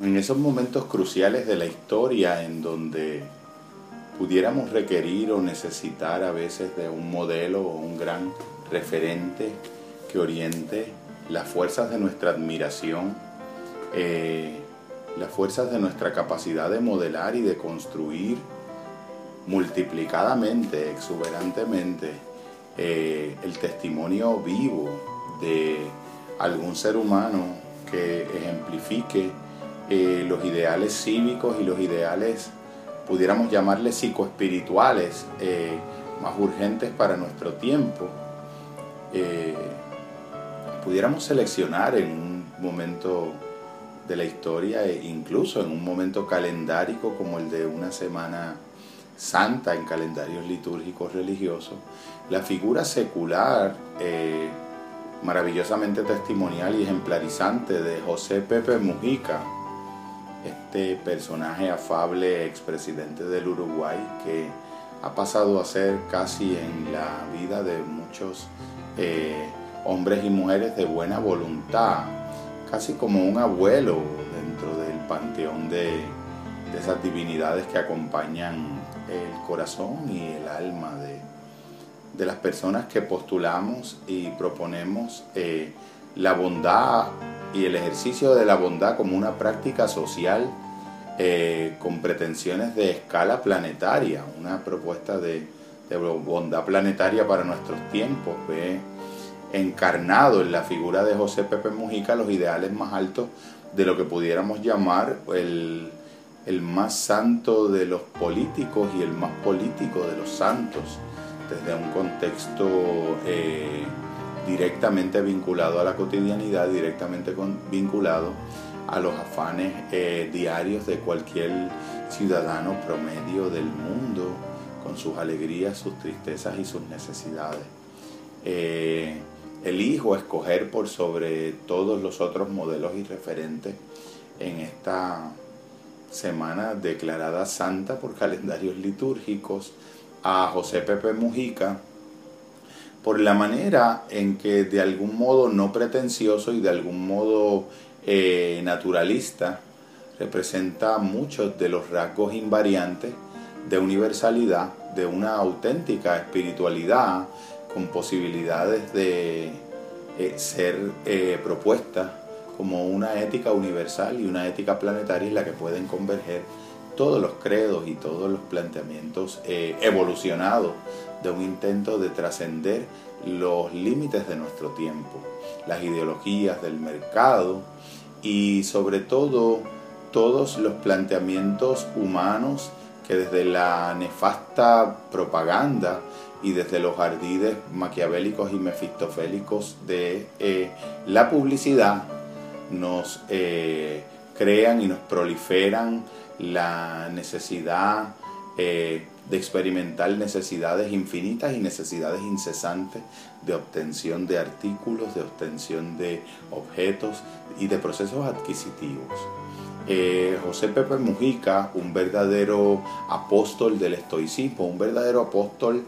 en esos momentos cruciales de la historia en donde pudiéramos requerir o necesitar a veces de un modelo o un gran referente que oriente las fuerzas de nuestra admiración, eh, las fuerzas de nuestra capacidad de modelar y de construir multiplicadamente, exuberantemente, eh, el testimonio vivo de algún ser humano que ejemplifique eh, los ideales cívicos y los ideales, pudiéramos llamarles psicoespirituales, eh, más urgentes para nuestro tiempo, pudiéramos seleccionar en un momento de la historia e incluso en un momento calendárico como el de una semana santa en calendarios litúrgicos religiosos, la figura secular eh, maravillosamente testimonial y ejemplarizante de José Pepe Mujica, este personaje afable expresidente del Uruguay que ha pasado a ser casi en la vida de muchos eh, hombres y mujeres de buena voluntad, casi como un abuelo dentro del panteón de, de esas divinidades que acompañan el corazón y el alma de, las personas que postulamos y proponemos eh, la bondad y el ejercicio de la bondad como una práctica social eh, con pretensiones de escala planetaria, una propuesta de, bondad planetaria para nuestros tiempos. Ve encarnado en la figura de José Pepe Mujica los ideales más altos de lo que pudiéramos llamar el, más santo de los políticos y el más político de los santos, desde un contexto eh, directamente vinculado a la cotidianidad, directamente vinculado a los afanes eh, diarios de cualquier ciudadano promedio del mundo, con sus alegrías, sus tristezas y sus necesidades. Eh, elijo escoger por sobre todos los otros modelos y referentes en esta semana declarada santa por calendarios litúrgicos a José Pepe Mujica por la manera en que de algún modo no pretencioso y de algún modo eh, naturalista representa muchos de los rasgos invariantes de universalidad, de una auténtica espiritualidad con posibilidades de eh, ser eh, propuesta como una ética universal y una ética planetaria en la que pueden converger todos los credos y todos los planteamientos evolucionados de un intento de trascender los límites de nuestro tiempo, las ideologías del mercado y sobre todo todos los planteamientos humanos que desde la nefasta propaganda y desde los ardides maquiavélicos y mefistofélicos de eh, la publicidad nos eh, crean y nos proliferan la necesidad eh, de experimentar necesidades infinitas y necesidades incesantes de obtención de artículos, de obtención de objetos y de procesos adquisitivos. Eh, José Pepe Mujica, un verdadero apóstol del estoicismo, un verdadero apóstol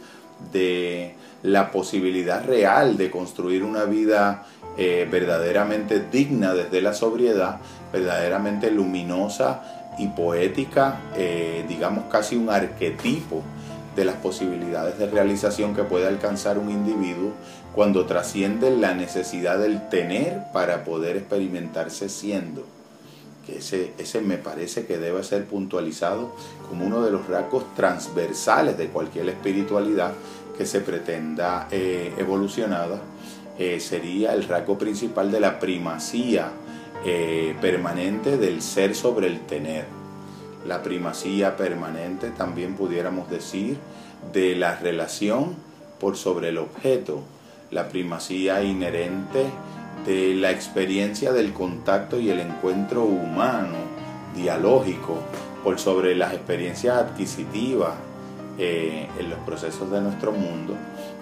de la posibilidad real de construir una vida eh, verdaderamente digna desde la sobriedad, verdaderamente luminosa y poética, eh, digamos casi un arquetipo de las posibilidades de realización que puede alcanzar un individuo cuando trasciende la necesidad del tener para poder experimentarse siendo. Que ese, ese me parece que debe ser puntualizado como uno de los rasgos transversales de cualquier espiritualidad que se pretenda eh, evolucionada eh, sería el rasgo principal de la primacía permanente del ser sobre el tener. La primacía permanente también pudiéramos decir de la relación por sobre el objeto. La primacía inherente de la experiencia del contacto y el encuentro humano, dialógico, por sobre las experiencias adquisitivas eh, en los procesos de nuestro mundo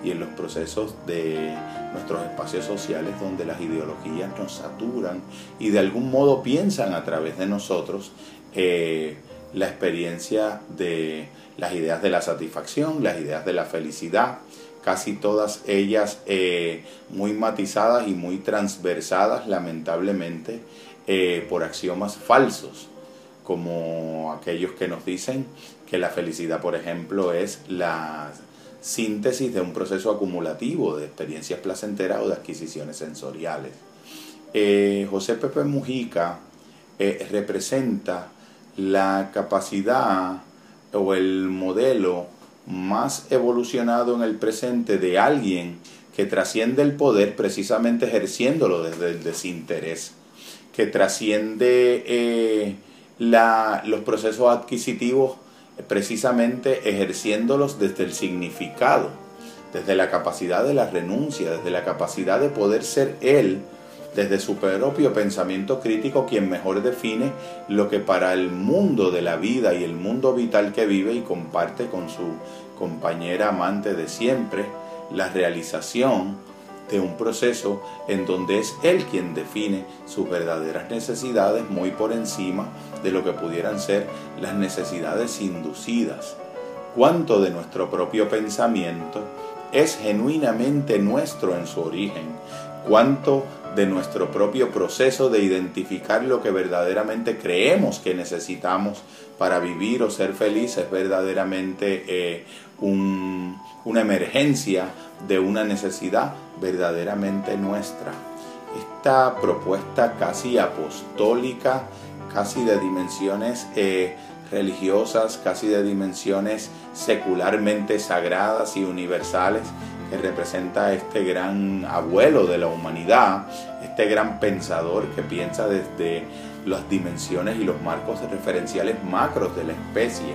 y en los procesos de nuestros espacios sociales donde las ideologías nos saturan y de algún modo piensan a través de nosotros eh, la experiencia de las ideas de la satisfacción, las ideas de la felicidad, casi todas ellas eh, muy matizadas y muy transversadas lamentablemente eh, por axiomas falsos, como aquellos que nos dicen que la felicidad, por ejemplo, es la síntesis de un proceso acumulativo de experiencias placenteras o de adquisiciones sensoriales. José Pepe Mujica representa la capacidad o el modelo más evolucionado en el presente de alguien que trasciende el poder precisamente ejerciéndolo desde el desinterés, que trasciende eh, los procesos adquisitivos precisamente ejerciéndolos desde el significado, desde la capacidad de la renuncia, desde la capacidad de poder ser él, desde su propio pensamiento crítico, quien mejor define lo que para el mundo de la vida y el mundo vital que vive y comparte con su compañera amante de siempre, la realización de un proceso en donde es él quien define sus verdaderas necesidades muy por encima de lo que pudieran ser las necesidades inducidas. Cuánto de nuestro propio pensamiento es genuinamente nuestro en su origen, cuánto de nuestro propio proceso de identificar lo que verdaderamente creemos que necesitamos para vivir o ser felices, verdaderamente eh, una emergencia de una necesidad verdaderamente nuestra. Esta propuesta casi apostólica, casi de dimensiones eh, religiosas, casi de dimensiones secularmente sagradas y universales, que representa este gran abuelo de la humanidad, este gran pensador que piensa desde las dimensiones y los marcos referenciales macros de la especie,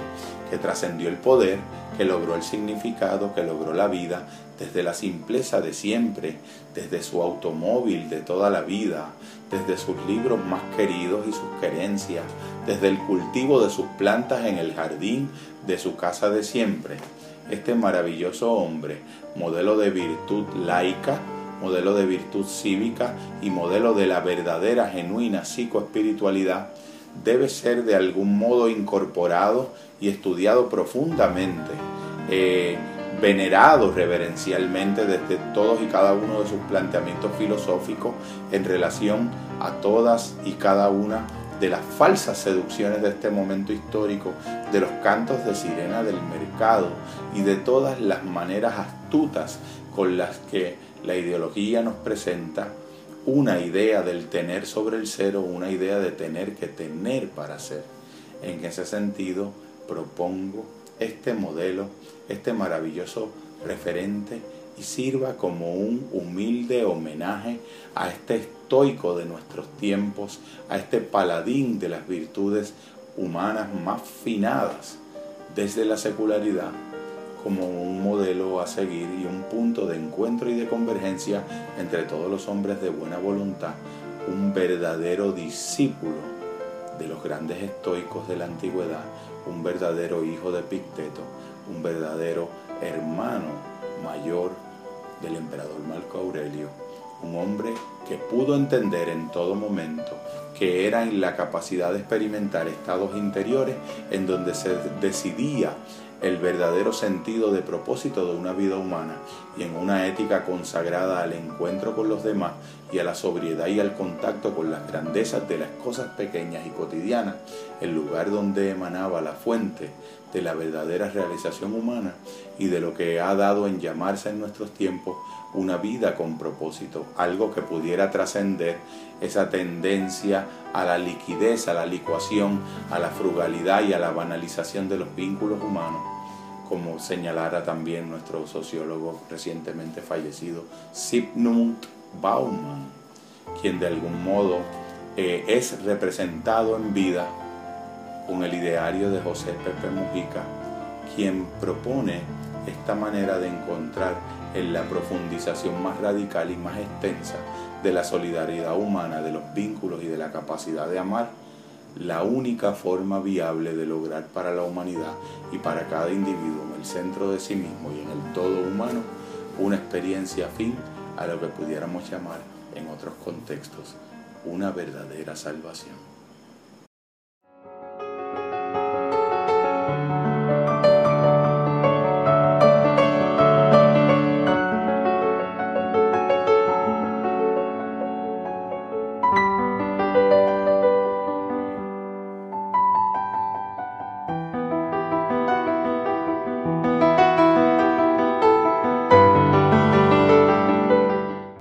que trascendió el poder, que logró el significado, que logró la vida desde la simpleza de siempre, desde su automóvil de toda la vida, desde sus libros más queridos y sus querencias, desde el cultivo de sus plantas en el jardín de su casa de siempre. Este maravilloso hombre, modelo de virtud laica, modelo de virtud cívica y modelo de la verdadera, genuina psicoespiritualidad, debe ser de algún modo incorporado y estudiado profundamente, eh, venerado reverencialmente desde todos y cada uno de sus planteamientos filosóficos en relación a todas y cada una de las falsas seducciones de este momento histórico, de los cantos de sirena del mercado y de todas las maneras astutas con las que la ideología nos presenta una idea del tener sobre el cero, una idea de tener que tener para ser. En ese sentido, propongo este modelo, este maravilloso referente y sirva como un humilde homenaje a este estoico de nuestros tiempos, a este paladín de las virtudes humanas más finadas desde la secularidad como un modelo a seguir y un punto de encuentro y de convergencia entre todos los hombres de buena voluntad, un verdadero discípulo de los grandes estoicos de la antigüedad, un verdadero hijo de Picteto, un verdadero hermano mayor del emperador Marco Aurelio, un hombre que pudo entender en todo momento que era en la capacidad de experimentar estados interiores en donde se decidía el verdadero sentido de propósito de una vida humana y en una ética consagrada al encuentro con los demás y a la sobriedad y al contacto con las grandezas de las cosas pequeñas y cotidianas, el lugar donde emanaba la fuente de la verdadera realización humana y de lo que ha dado en llamarse en nuestros tiempos una vida con propósito, algo que pudiera trascender esa tendencia a la liquidez, a la licuación, a la frugalidad y a la banalización de los vínculos humanos, como señalara también nuestro sociólogo recientemente fallecido, Zygmunt Bauman, quien de algún modo eh, es representado en vida con el ideario de José Pepe Mujica, quien propone esta manera de encontrar en la profundización más radical y más extensa de la solidaridad humana, de los vínculos y de la capacidad de amar, la única forma viable de lograr para la humanidad y para cada individuo en el centro de sí mismo y en el todo humano una experiencia afín a lo que pudiéramos llamar en otros contextos una verdadera salvación.